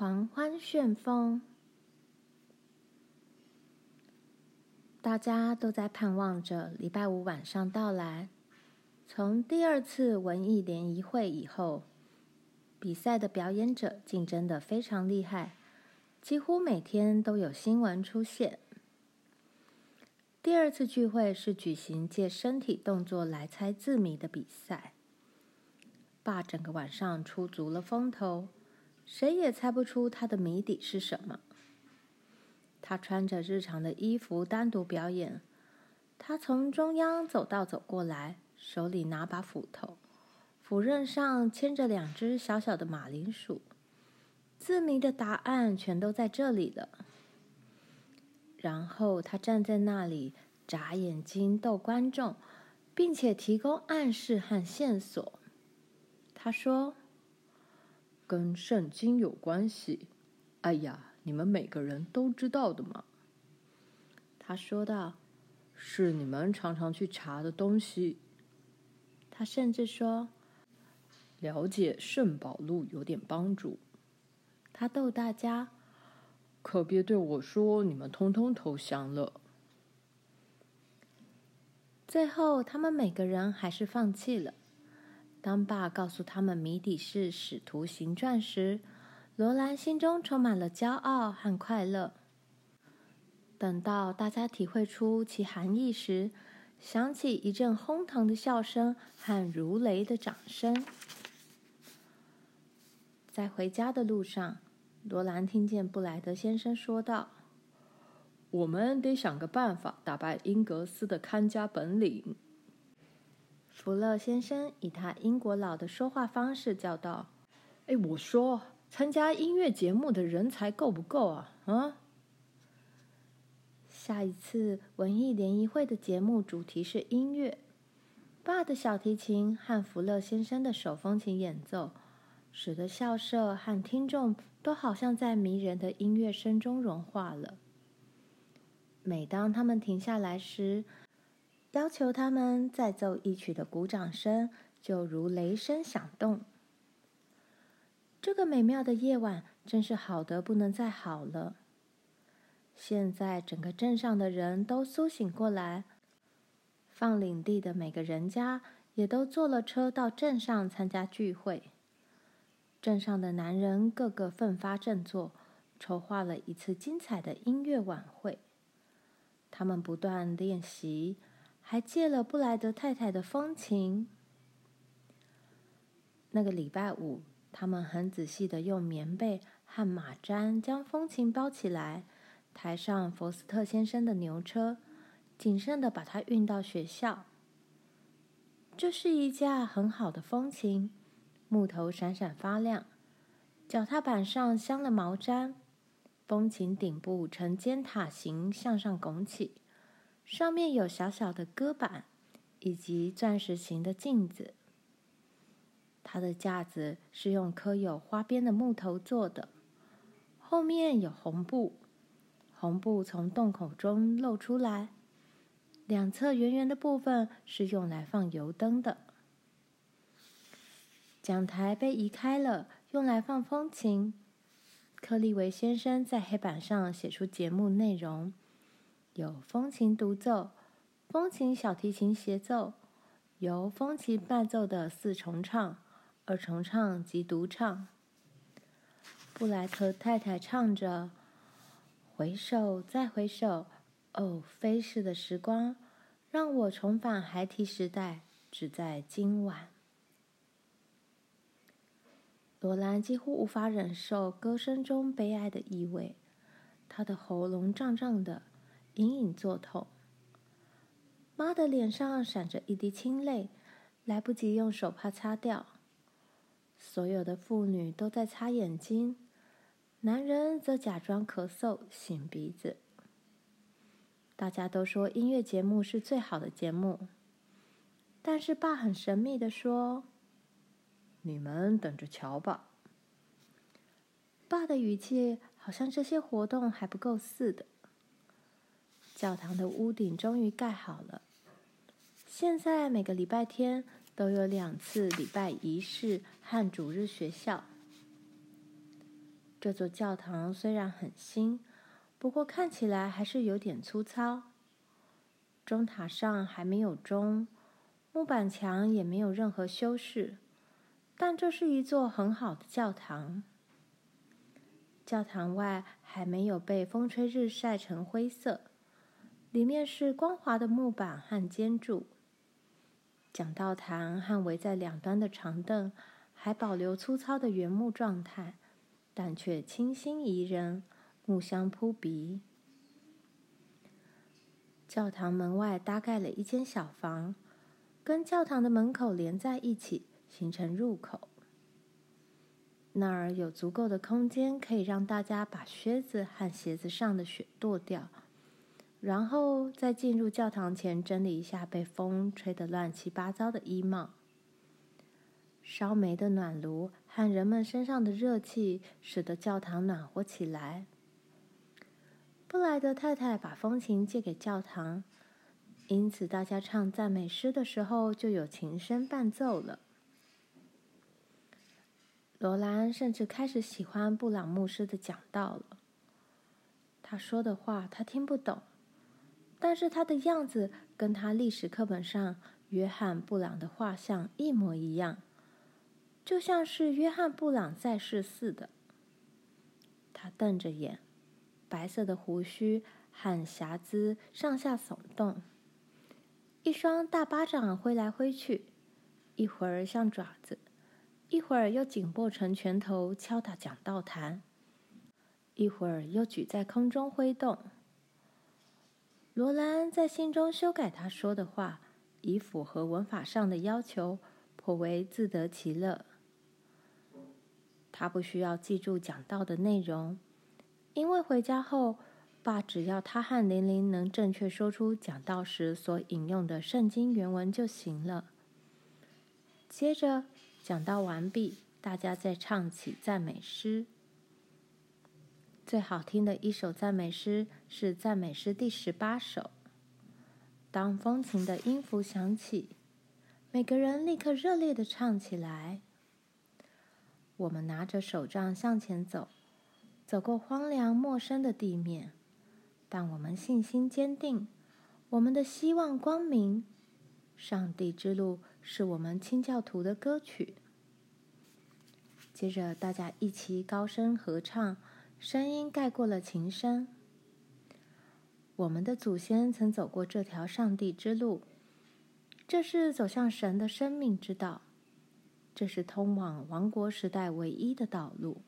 狂欢旋风。大家都在盼望着礼拜五晚上到来。从第二次文艺联谊会以后，比赛的表演者竞争得非常厉害，几乎每天都有新闻出现。第二次聚会是举行借身体动作来猜字谜的比赛。爸整个晚上出足了风头，谁也猜不出他的谜底是什么。他穿着日常的衣服单独表演。他从中央走道走过来，手里拿把斧头，斧刃上牵着两只小小的马铃薯。字谜的答案全都在这里了。然后他站在那里，眨眼睛逗观众，并且提供暗示和线索。他说：“跟圣经有关系。”哎呀，你们每个人都知道的嘛。他说道：“是你们常常去查的东西。”他甚至说：“了解圣保禄有点帮助。”他逗大家：“可别对我说你们通通投降了。”最后，他们每个人还是放弃了。当爸告诉他们谜底是《使徒行传》时，罗兰心中充满了骄傲和快乐。等到大家体会出其含义时，响起一阵哄堂的笑声和如雷的掌声。在回家的路上，罗兰听见布莱德先生说道：“我们得想个办法打败英格斯的看家本领。”福勒先生以他英国佬的说话方式叫道：“哎，我说，参加音乐节目的人才够不够啊？啊？”下一次文艺联谊会的节目主题是音乐，爸的小提琴和福勒先生的手风琴演奏，使得校舍和听众都好像在迷人的音乐声中融化了。每当他们停下来时，要求他们再奏一曲的鼓掌声就如雷声响动。这个美妙的夜晚真是好得不能再好了。现在整个镇上的人都苏醒过来，放领地的每个人家也都坐了车到镇上参加聚会。镇上的男人个个奋发振作，筹划了一次精彩的音乐晚会。他们不断练习。还借了布莱德太太的风琴。那个礼拜五，他们很仔细地用棉被和马毡将风琴包起来，抬上佛斯特先生的牛车，谨慎地把它运到学校。这是一架很好的风琴，木头闪闪发亮，脚踏板上镶了毛毡，风琴顶部呈尖塔形向上拱起。上面有小小的搁板，以及钻石形的镜子。它的架子是用刻有花边的木头做的，后面有红布，红布从洞口中露出来，两侧圆圆的部分是用来放油灯的。讲台被移开了，用来放风琴。克利维先生在黑板上写出节目内容。有风琴独奏、风琴小提琴协奏，由风琴伴奏的四重唱、二重唱及独唱。布莱特太太唱着：“回首，再回首，哦，飞逝的时光，让我重返孩提时代，只在今晚。”罗兰几乎无法忍受歌声中悲哀的意味，她的喉咙胀胀的。隐隐作痛，妈的脸上闪着一滴清泪，来不及用手帕擦掉。所有的妇女都在擦眼睛，男人则假装咳嗽、擤鼻子。大家都说音乐节目是最好的节目，但是爸很神秘地说：“你们等着瞧吧。”爸的语气好像这些活动还不够似的。教堂的屋顶终于盖好了。现在每个礼拜天都有两次礼拜仪式和主日学校。这座教堂虽然很新，不过看起来还是有点粗糙。钟塔上还没有钟，木板墙也没有任何修饰，但这是一座很好的教堂。教堂外还没有被风吹日晒成灰色，里面是光滑的木板和尖柱。讲道坛和围在两端的长凳还保留粗糙的原木状态。但却清新宜人，木香扑鼻。教堂门外搭盖了一间小房，跟教堂的门口连在一起，形成入口。那儿有足够的空间，可以让大家把靴子和鞋子上的雪跺掉，然后再进入教堂前整理一下被风吹得乱七八糟的衣帽。烧煤的暖炉和人们身上的热气，使得教堂暖和起来。布莱德太太把风琴借给教堂，因此大家唱赞美诗的时候就有琴声伴奏了。罗兰甚至开始喜欢布朗牧师的讲道了。他说的话他听不懂，但是他的样子跟他历史课本上约翰·布朗的画像一模一样。就像是约翰·布朗在世似的，他瞪着眼，白色的胡须和瑕疵上下耸动，一双大巴掌挥来挥去，一会儿像爪子，一会儿又紧握成拳头敲打讲道坛，一会儿又举在空中挥动。罗兰在信中修改他说的话，以符合文法上的要求，颇为自得其乐。他不需要记住讲道的内容，因为回家后，爸只要他和玲玲能正确说出讲道时所引用的圣经原文就行了。接着讲道完毕，大家再唱起赞美诗。最好听的一首赞美诗是赞美诗第十八首。当风琴的音符响起，每个人立刻热烈地唱起来。我们拿着手杖向前走，走过荒凉陌生的地面，但我们信心坚定，我们的希望光明。上帝之路是我们清教徒的歌曲。接着，大家一起高声合唱，声音盖过了琴声。我们的祖先曾走过这条上帝之路，这是走向神的生命之道。这是通往王国时代唯一的道路。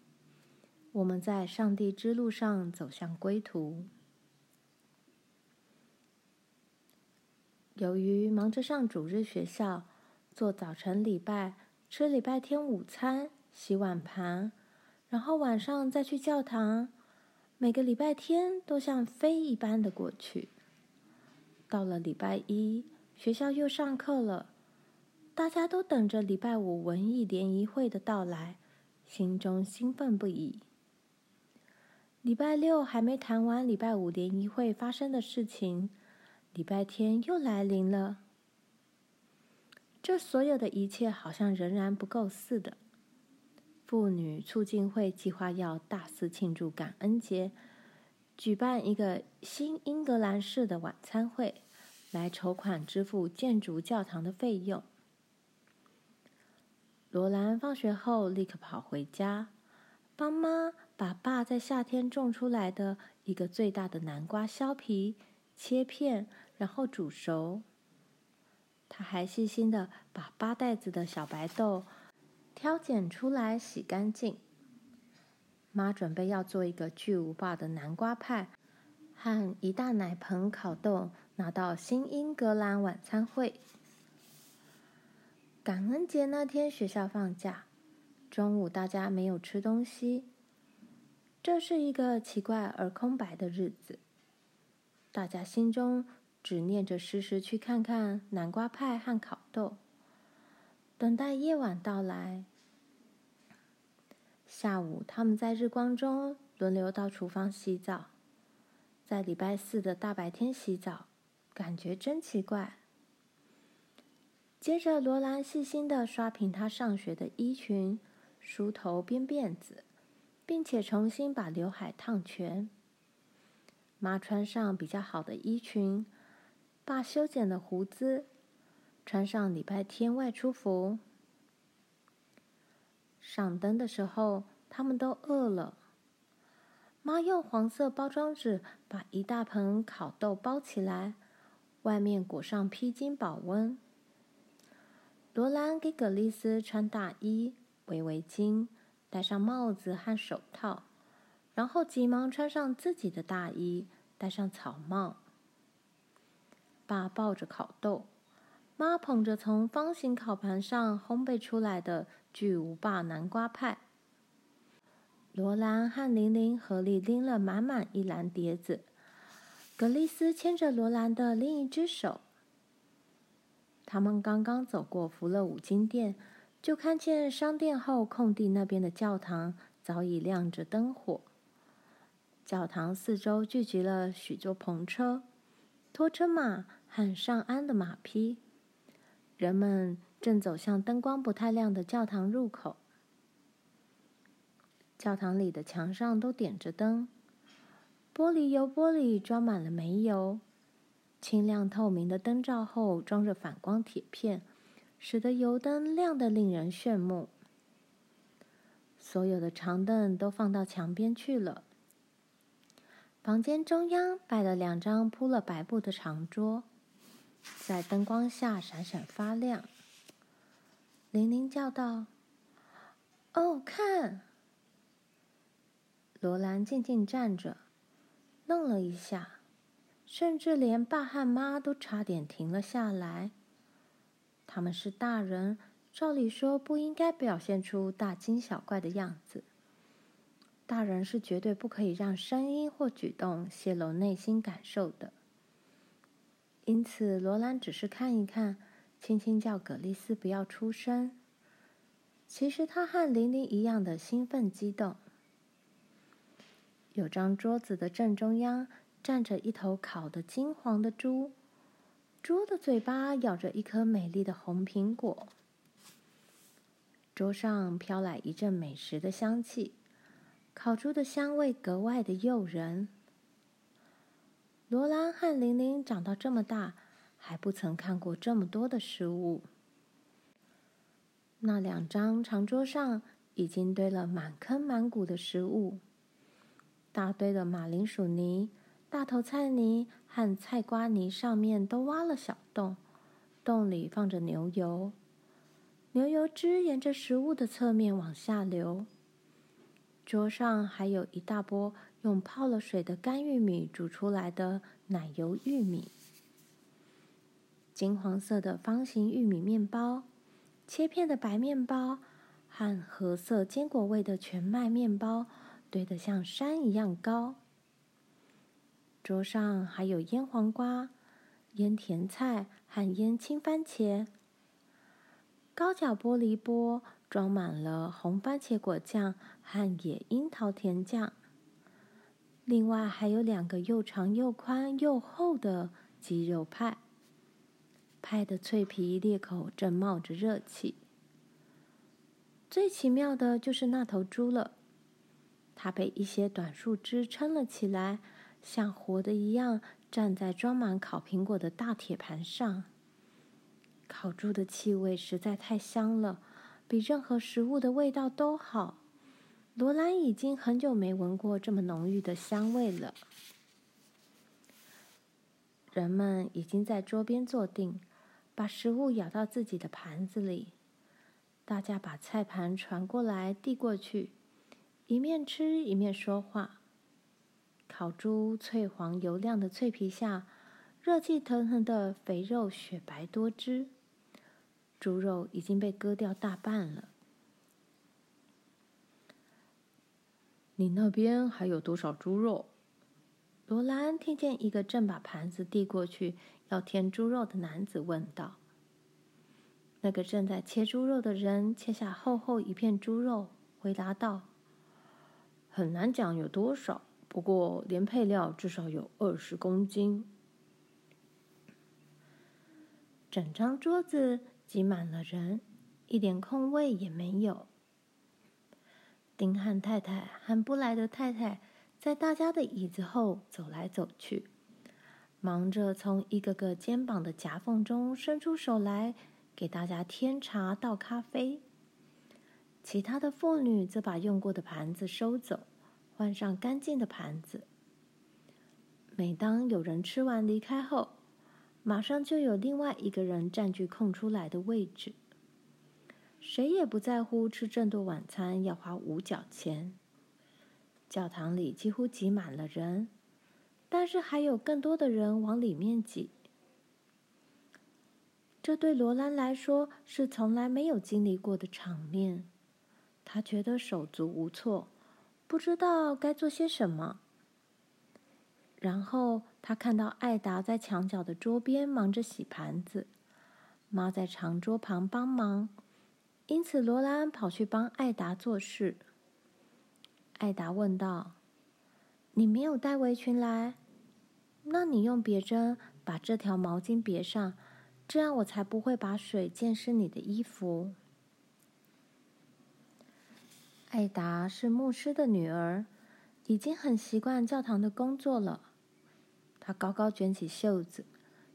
我们在上帝之路上走向归途。由于忙着上主日学校、做早晨礼拜、吃礼拜天午餐、洗碗盘，然后晚上再去教堂，每个礼拜天都像飞一般的过去。到了礼拜一，学校又上课了。大家都等着礼拜五文艺联谊会的到来，心中兴奋不已。礼拜六还没谈完礼拜五联谊会发生的事情，礼拜天又来临了。这所有的一切好像仍然不够似的。妇女促进会计划要大肆庆祝感恩节，举办一个新英格兰式的晚餐会，来筹款支付建筑教堂的费用。罗兰放学后立刻跑回家，帮妈把爸在夏天种出来的一个最大的南瓜削皮、切片，然后煮熟。他还细心的把八袋子的小白豆挑拣出来洗干净。妈准备要做一个巨无霸的南瓜派，和一大奶盆烤豆拿到新英格兰晚餐会。感恩节那天，学校放假，中午大家没有吃东西。这是一个奇怪而空白的日子，大家心中只念着时时去看看南瓜派和烤豆，等待夜晚到来。下午，他们在日光中轮流到厨房洗澡，在礼拜四的大白天洗澡，感觉真奇怪。接着，罗兰细心地刷平她上学的衣裙，梳头编辫子，并且重新把刘海烫全。妈穿上比较好的衣裙，爸修剪了胡子，穿上礼拜天外出服。上灯的时候，他们都饿了。妈用黄色包装纸把一大盆烤豆包起来，外面裹上披巾保温。罗兰给葛丽丝穿大衣、围围巾，戴上帽子和手套，然后急忙穿上自己的大衣，戴上草帽。爸抱着烤豆，妈捧着从方形烤盘上烘焙出来的巨无霸南瓜派。罗兰和玲玲合力拎了满满一篮碟子，格丽斯牵着罗兰的另一只手。他们刚刚走过福乐五金店，就看见商店后空地那边的教堂早已亮着灯火。教堂四周聚集了许多篷车、拖车马和上鞍的马匹，人们正走向灯光不太亮的教堂入口。教堂里的墙上都点着灯，玻璃油玻璃装满了煤油，清亮透明的灯罩后装着反光铁片，使得油灯亮得令人炫目。所有的长凳都放到墙边去了。房间中央摆了两张铺了白布的长桌，在灯光下闪闪发亮。玲玲叫道：“哦，看！”罗兰静静站着，愣了一下，甚至连爸和妈都差点停了下来。他们是大人，照理说不应该表现出大惊小怪的样子。大人是绝对不可以让声音或举动泄露内心感受的。因此，罗兰只是看一看，轻轻叫葛丽丝不要出声。其实他和玲玲一样的兴奋激动。有张桌子的正中央站着一头烤得金黄的猪，猪的嘴巴咬着一颗美丽的红苹果。桌上飘来一阵美食的香气，烤猪的香味格外的诱人。罗兰和玲玲长到这么大，还不曾看过这么多的食物。那两张长桌上已经堆了满坑满谷的食物。大堆的马铃薯泥、大头菜泥和菜瓜泥上面都挖了小洞，洞里放着牛油，牛油汁沿着食物的侧面往下流。桌上还有一大波用泡了水的干玉米煮出来的奶油玉米，金黄色的方形玉米面包，切片的白面包和褐色坚果味的全麦面包。堆得像山一样高。桌上还有腌黄瓜、腌甜菜和腌青番茄。高脚玻璃钵装满了红番茄果酱和野樱桃甜酱。另外还有两个又长又宽又厚的鸡肉派，派的脆皮裂口正冒着热气。最奇妙的就是那头猪了。它被一些短树枝撑了起来，像活的一样站在装满烤苹果的大铁盘上。烤猪的气味实在太香了，比任何食物的味道都好。罗兰已经很久没闻过这么浓郁的香味了。人们已经在桌边坐定，把食物舀到自己的盘子里。大家把菜盘传过来，递过去。一面吃一面说话。烤猪脆黄油亮的脆皮下，热气腾腾的肥肉雪白多汁。猪肉已经被割掉大半了。你那边还有多少猪肉？罗兰听见一个正把盘子递过去要添猪肉的男子问道。那个正在切猪肉的人切下厚厚一片猪肉，回答道。很难讲有多少，不过连配料至少有二十公斤。整张桌子挤满了人，一点空位也没有。丁汉太太和布莱德太太在大家的椅子后走来走去，忙着从一个个肩膀的夹缝中伸出手来给大家添茶倒咖啡。其他的妇女则把用过的盘子收走，换上干净的盘子。每当有人吃完离开后，马上就有另外一个人占据空出来的位置。谁也不在乎吃这顿晚餐要花五角钱。教堂里几乎挤满了人，但是还有更多的人往里面挤。这对罗兰来说是从来没有经历过的场面，他觉得手足无措，不知道该做些什么。然后他看到艾达在墙角的桌边忙着洗盘子，妈在长桌旁帮忙。因此，罗兰跑去帮艾达做事。艾达问道：“你没有带围裙来？那你用别针把这条毛巾别上，这样我才不会把水溅湿你的衣服。”艾达是牧师的女儿，已经很习惯教堂的工作了。她高高卷起袖子，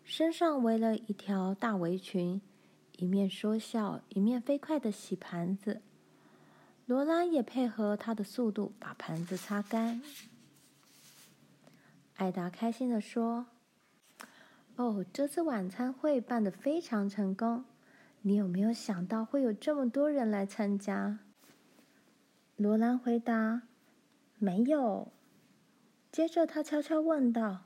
身上围了一条大围裙。一面说笑，一面飞快地洗盘子。罗拉也配合他的速度，把盘子擦干。艾达开心地说：“哦，这次晚餐会办得非常成功。你有没有想到会有这么多人来参加？”罗兰回答：“没有。”接着他悄悄问道：“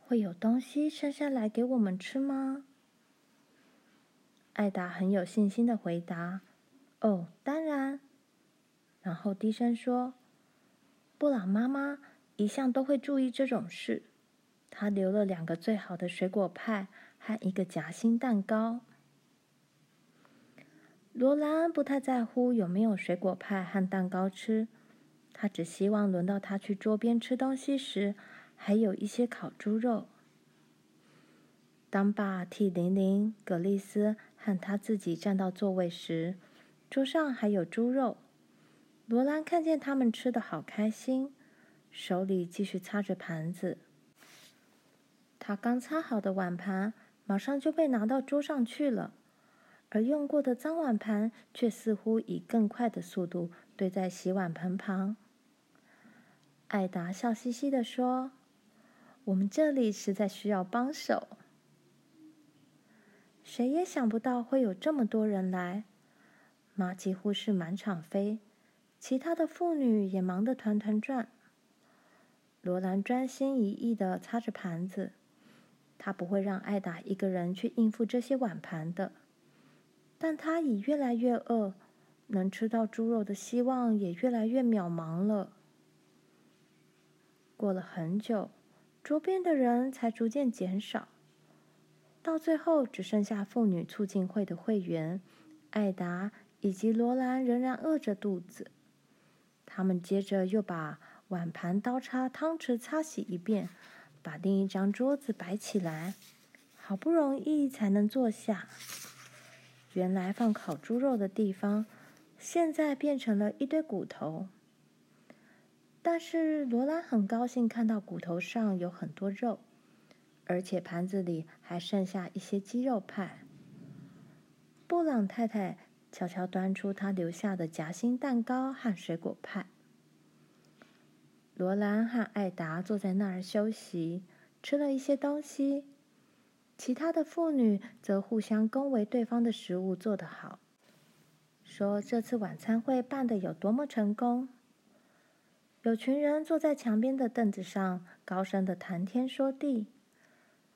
会有东西剩下来给我们吃吗？”艾达很有信心的回答：“哦，当然。”然后低声说：“布朗妈妈一向都会注意这种事。她留了两个最好的水果派和一个夹心蛋糕。”罗兰不太在乎有没有水果派和蛋糕吃，他只希望轮到他去桌边吃东西时，还有一些烤猪肉。当爸替玲玲、葛丽丝和他自己站到座位时，桌上还有猪肉。罗兰看见他们吃的好开心，手里继续擦着盘子。他刚擦好的碗盘马上就被拿到桌上去了，而用过的脏碗盘却似乎以更快的速度堆在洗碗盆旁。艾达笑嘻嘻地说：“我们这里实在需要帮手。”谁也想不到会有这么多人来，妈几乎是满场飞，其他的妇女也忙得团团转。罗兰专心一意地擦着盘子，他不会让艾达一个人去应付这些碗盘的，但他已越来越饿，能吃到猪肉的希望也越来越渺茫了。过了很久，桌边的人才逐渐减少。到最后，只剩下妇女促进会的会员艾达以及罗兰仍然饿着肚子。他们接着又把碗盘、刀叉、汤匙擦洗一遍，把另一张桌子摆起来，好不容易才能坐下。原来放烤猪肉的地方，现在变成了一堆骨头。但是罗兰很高兴看到骨头上有很多肉。而且盘子里还剩下一些鸡肉派。布朗太太悄悄端出她留下的夹心蛋糕和水果派。罗兰和艾达坐在那儿休息，吃了一些东西。其他的妇女则互相恭维对方的食物做得好，说这次晚餐会办得有多么成功。有群人坐在墙边的凳子上，高声的谈天说地。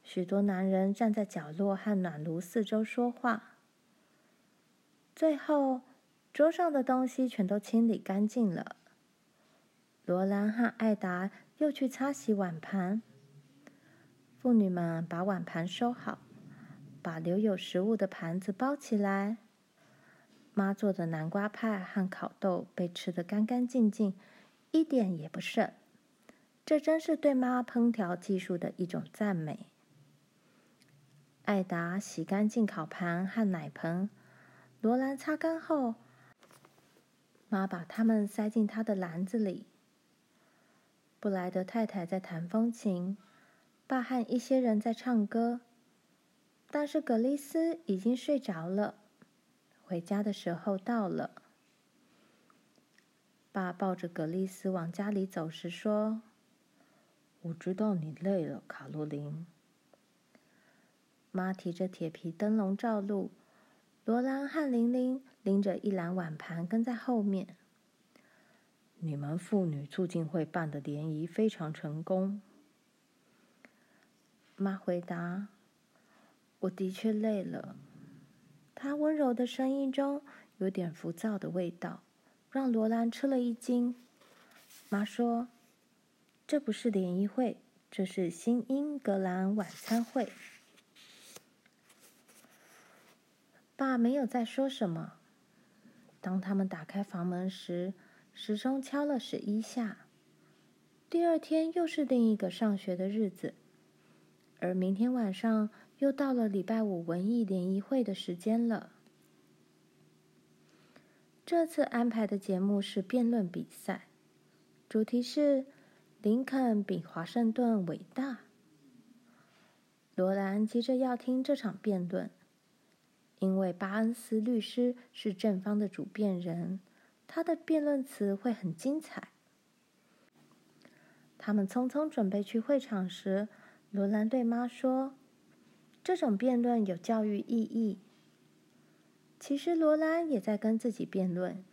许多男人站在角落和暖炉四周说话。最后，桌上的东西全都清理干净了。罗兰和艾达又去擦洗碗盘。妇女们把碗盘收好，把留有食物的盘子包起来。妈做的南瓜派和烤豆被吃得干干净净，一点也不剩。这真是对妈烹调技术的一种赞美。艾达洗干净烤盘和奶盆，罗兰擦干后，妈把它们塞进她的篮子里。布莱德太太在弹风琴，爸和一些人在唱歌，但是葛丽丝已经睡着了。回家的时候到了，爸抱着葛丽丝往家里走时说：“我知道你累了，卡洛琳。”妈提着铁皮灯笼照路，罗兰和玲玲拎着一篮碗盘跟在后面。你们妇女促进会办的联谊非常成功。妈回答：“我的确累了。”她温柔的声音中有点浮躁的味道，让罗兰吃了一惊。妈说：“这不是联谊会，这是新英格兰晚餐会。”爸没有再说什么。当他们打开房门时，时钟敲了十一下。第二天又是另一个上学的日子，而明天晚上又到了礼拜五文艺联谊会的时间了。这次安排的节目是辩论比赛，主题是“林肯比华盛顿伟大”。罗兰急着要听这场辩论。因为巴恩斯律师是正方的主辩人，他的辩论词会很精彩。他们匆匆准备去会场时，罗兰对妈说：“这种辩论有教育意义。”其实罗兰也在跟自己辩论，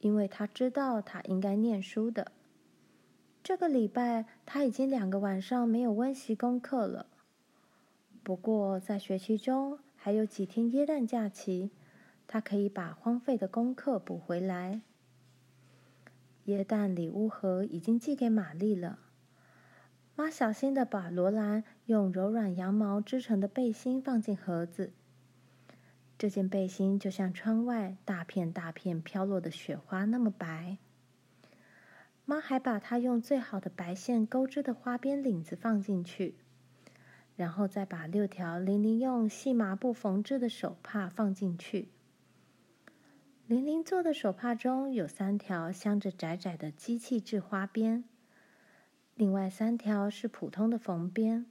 因为他知道他应该念书的。这个礼拜他已经两个晚上没有温习功课了。不过在学期中，还有几天耶诞假期，他可以把荒废的功课补回来。耶诞礼物盒已经寄给玛丽了。妈小心地把罗兰用柔软羊毛织成的背心放进盒子。这件背心就像窗外大片大片飘落的雪花那么白。妈还把她用最好的白线钩织的花边领子放进去。然后再把六条玲玲用细麻布缝制的手帕放进去。玲玲做的手帕中有三条镶着窄窄的机器制花边，另外三条是普通的缝边。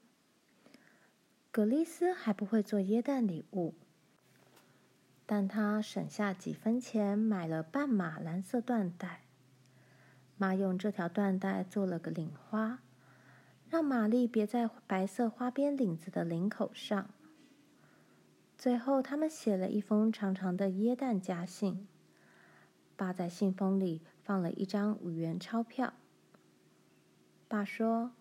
葛丽丝还不会做耶诞礼物，但她省下几分钱买了半码蓝色缎带。妈用这条缎带做了个领花。让玛丽别在白色花边领子的领口上。最后，他们写了一封长长的耶诞家信。爸在信封里放了一张五元钞票。爸说：“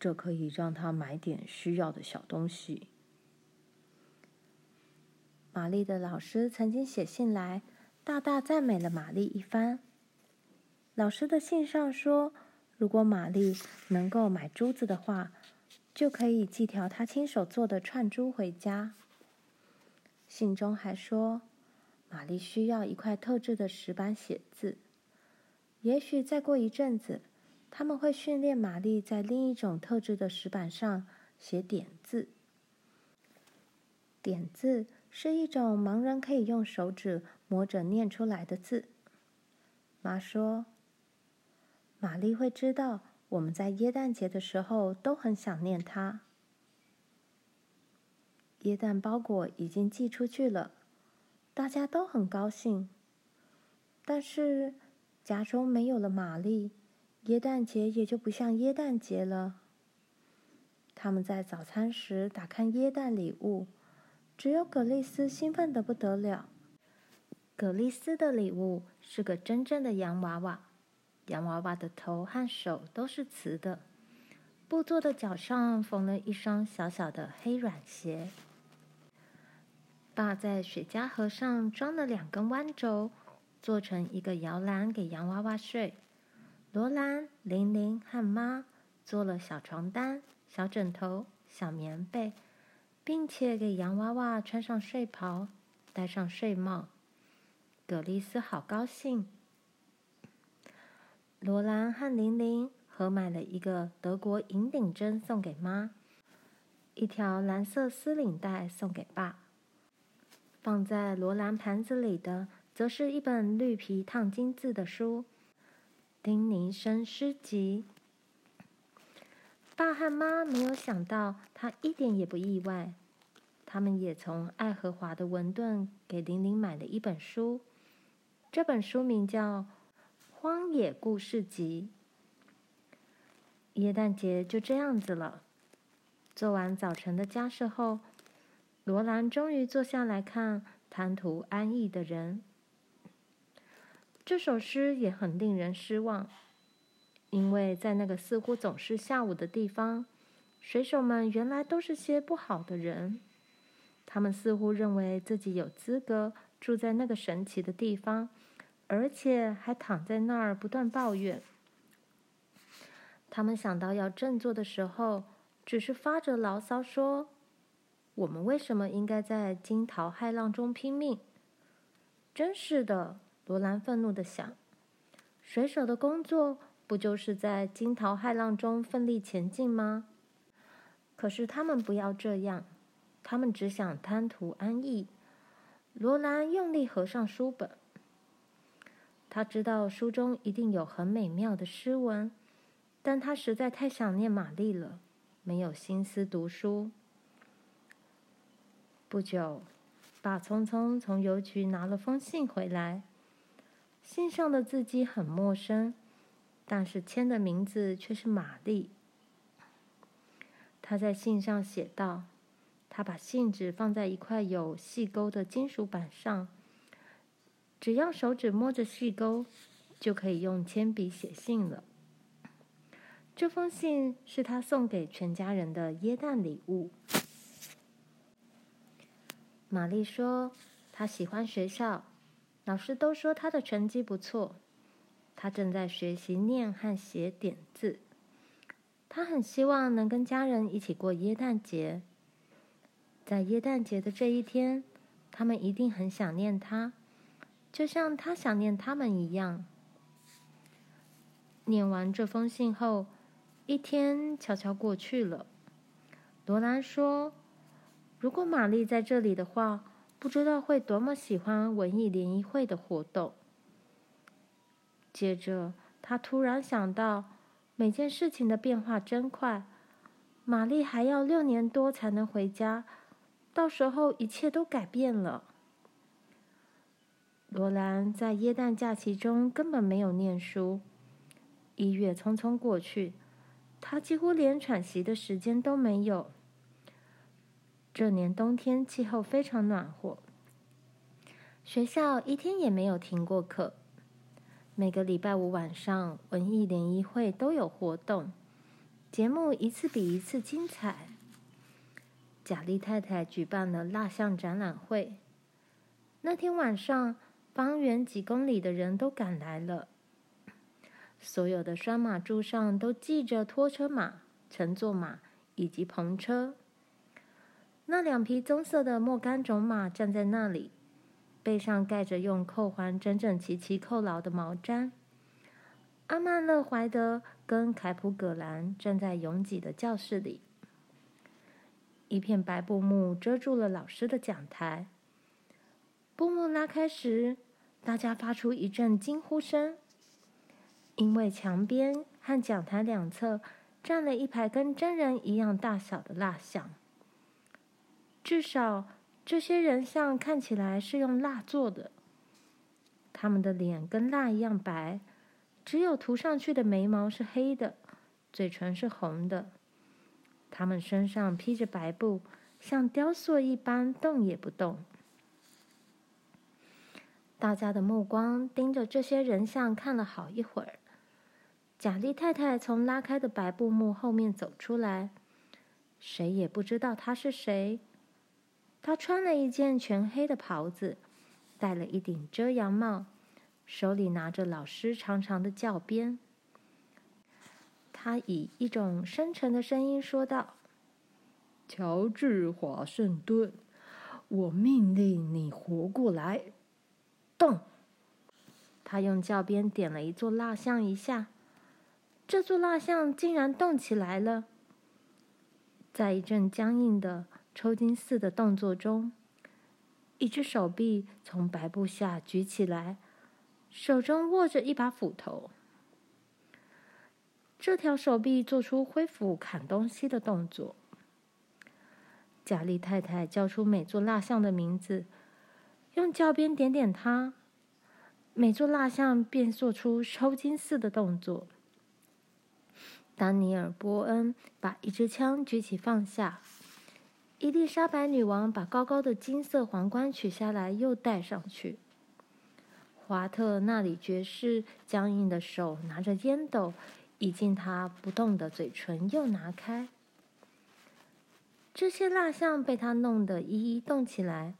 这可以让他买点需要的小东西。”玛丽的老师曾经写信来，大大赞美了玛丽一番。老师的信上说。如果玛丽能够买珠子的话，就可以寄条她亲手做的串珠回家。信中还说，玛丽需要一块特制的石板写字。也许再过一阵子，他们会训练玛丽在另一种特制的石板上写点字。点字是一种盲人可以用手指摸着念出来的字。妈说。玛丽会知道，我们在耶诞节的时候都很想念她。耶诞包裹已经寄出去了，大家都很高兴。但是家中没有了玛丽，耶诞节也就不像耶诞节了。他们在早餐时打开耶诞礼物，只有葛丽丝兴奋得不得了。葛丽丝的礼物是个真正的洋娃娃。洋娃娃的头和手都是瓷的，布做的脚上缝了一双小小的黑软鞋。爸在雪茄盒上装了两根弯轴，做成一个摇篮给洋娃娃睡。罗兰、玲玲和妈做了小床单、小枕头、小棉被，并且给洋娃娃穿上睡袍，戴上睡帽。葛丽丝好高兴。罗兰和玲玲合买了一个德国银顶针送给妈，一条蓝色丝领带送给爸。放在罗兰盘子里的则是一本绿皮烫金字的书，《丁尼生诗集》。爸和妈没有想到，他一点也不意外。他们也从爱荷华的文顿给玲玲买了一本书，这本书名叫《荒野故事集》。耶诞节就这样子了。做完早晨的家事后，罗兰终于坐下来看《贪图安逸的人》。这首诗也很令人失望，因为在那个似乎总是下午的地方，水手们原来都是些不好的人。他们似乎认为自己有资格住在那个神奇的地方，而且还躺在那儿不断抱怨。他们想到要振作的时候，只是发着牢骚说：“我们为什么应该在惊涛骇浪中拼命？”真是的，罗兰愤怒的想：“水手的工作不就是在惊涛骇浪中奋力前进吗？”可是他们不要这样，他们只想贪图安逸。罗兰用力合上书本，他知道书中一定有很美妙的诗文。但他实在太想念玛丽了，没有心思读书。不久，爸匆匆从邮局拿了封信回来，信上的字迹很陌生，但是签的名字却是玛丽。他在信上写道：“他把信纸放在一块有细钩的金属板上，只要手指摸着细钩，就可以用铅笔写信了。”这封信是他送给全家人的耶诞礼物。玛丽说：“她喜欢学校，老师都说他的成绩不错。他正在学习念和写点字。他很希望能跟家人一起过耶诞节。在耶诞节的这一天，他们一定很想念他，就像他想念他们一样。”念完这封信后，一天悄悄过去了。罗兰说：“如果玛丽在这里的话，不知道会多么喜欢文艺联谊会的活动。”接着，他突然想到，每件事情的变化真快。玛丽还要六年多才能回家，到时候一切都改变了。罗兰在耶诞假期中根本没有念书。一月匆匆过去。他几乎连喘息的时间都没有。这年冬天气候非常暖和，学校一天也没有停过课。每个礼拜五晚上，文艺联谊会都有活动，节目一次比一次精彩。贾丽太太举办了蜡像展览会，那天晚上，方圆几公里的人都赶来了。所有的拴马柱上都系着拖车马、乘坐马以及篷车。那两匹棕色的莫甘种马站在那里，背上盖着用扣环整整齐齐扣牢的毛毡。阿曼勒怀德跟凯普葛兰站在拥挤的教室里。一片白布幕遮住了老师的讲台。布幕拉开时，大家发出一阵惊呼声。因为墙边和讲台两侧站了一排跟真人一样大小的蜡像，至少这些人像看起来是用蜡做的。他们的脸跟蜡一样白，只有涂上去的眉毛是黑的，嘴唇是红的。他们身上披着白布，像雕塑一般动也不动。大家的目光盯着这些人像看了好一会儿。贾丽太太从拉开的白布幕后面走出来，谁也不知道她是谁。她穿了一件全黑的袍子，戴了一顶遮阳帽，手里拿着老师长长的教鞭。他以一种深沉的声音说道：“乔治·华盛顿，我命令你活过来，动！”他用教鞭点了一座蜡像一下。这座蜡像竟然动起来了，在一阵僵硬的抽筋似的动作中，一只手臂从白布下举起来，手中握着一把斧头。这条手臂做出挥斧砍东西的动作。贾丽太太叫出每座蜡像的名字，用教鞭点点它，每座蜡像便做出抽筋似的动作。丹尼尔·波恩把一支枪举起放下，伊丽莎白女王把高高的金色皇冠取下来又戴上去。华特纳里爵士僵硬的手拿着烟斗，一进他不动的嘴唇又拿开。这些蜡像被他弄得一一动起来，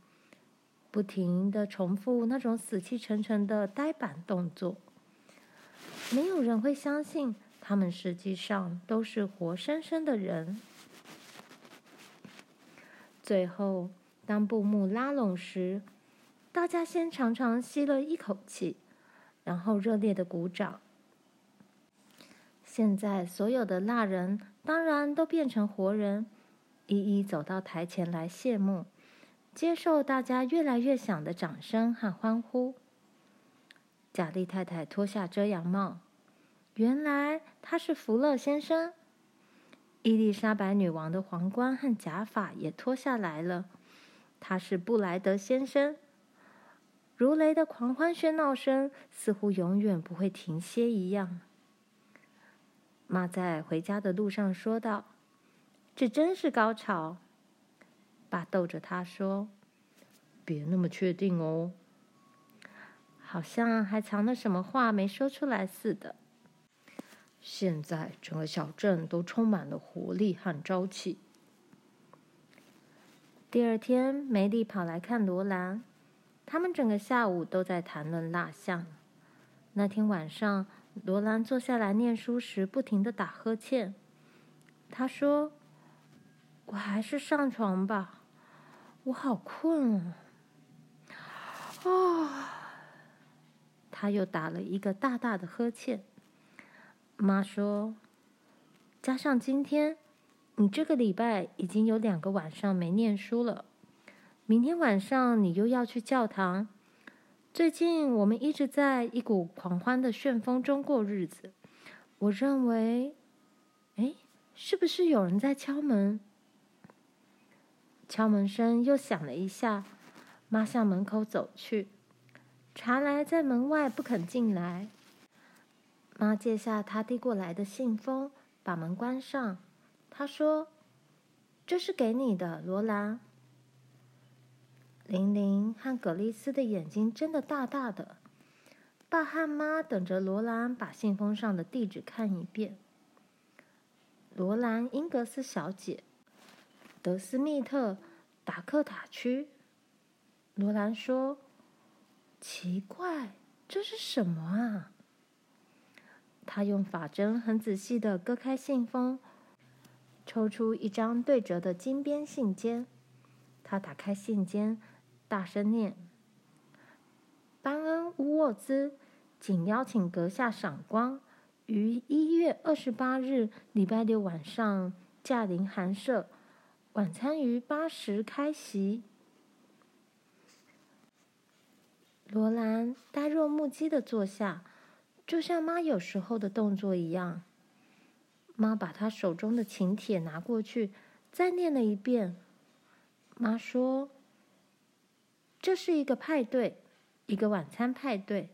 不停地重复那种死气沉沉的呆板动作。没有人会相信，他们实际上都是活生生的人。最后，当布幕拉拢时，大家先长长吸了一口气，然后热烈的鼓掌。现在，所有的蜡人当然都变成活人。一一走到台前来谢幕，接受大家越来越响的掌声和欢呼。贾丽太太脱下遮阳帽，原来他是福乐先生。伊丽莎白女王的皇冠和假发也脱下来了，他是布莱德先生。如雷的狂欢喧闹声似乎永远不会停歇一样。妈在回家的路上说道。这真是高潮！爸逗着他说：“别那么确定哦，好像还藏了什么话没说出来似的。”现在整个小镇都充满了活力和朝气。第二天，梅丽跑来看罗兰，他们整个下午都在谈论蜡像。那天晚上，罗兰坐下来念书时，不停的打呵欠。他说。我还是上床吧，我好困啊！啊，他又打了一个大大的呵欠。妈说：“加上今天，你这个礼拜已经有两个晚上没念书了。明天晚上你又要去教堂。最近我们一直在一股狂欢的旋风中过日子。我认为，哎，是不是有人在敲门？”敲门声又响了一下，妈向门口走去。查莱在门外不肯进来。妈借下他递过来的信封，把门关上。她说：“这是给你的，罗兰。”玲玲和葛丽丝的眼睛睁得大大的。爸和妈等着罗兰把信封上的地址看一遍。罗兰·英格斯小姐。德斯密特，达克塔区。罗兰说：“奇怪，这是什么啊？”他用法针很仔细地割开信封，抽出一张对折的金边信笺。他打开信笺，大声念：“班恩·乌沃兹，谨邀请阁下赏光，于一月二十八日礼拜六晚上驾临寒舍。”晚餐于八时开席。罗兰呆若木鸡的坐下，就像妈有时候的动作一样。妈把她手中的请帖拿过去，再念了一遍。妈说：“这是一个派对，一个晚餐派对。”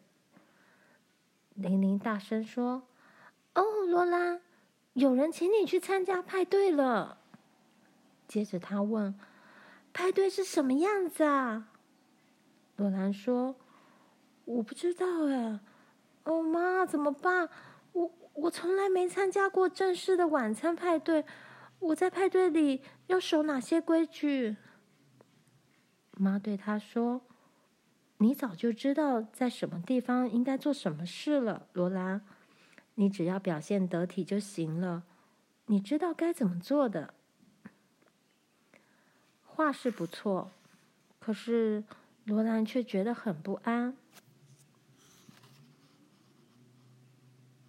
玲玲大声说：“哦，罗拉，有人请你去参加派对了。”接着她问：“派对是什么样子啊？”罗兰说：“我不知道哎。哦，妈，怎么办？我我从来没参加过正式的晚餐派对。我在派对里要守哪些规矩？”妈对他说：“你早就知道在什么地方应该做什么事了，罗兰。你只要表现得体就行了。你知道该怎么做的。”话是不错，可是罗兰却觉得很不安。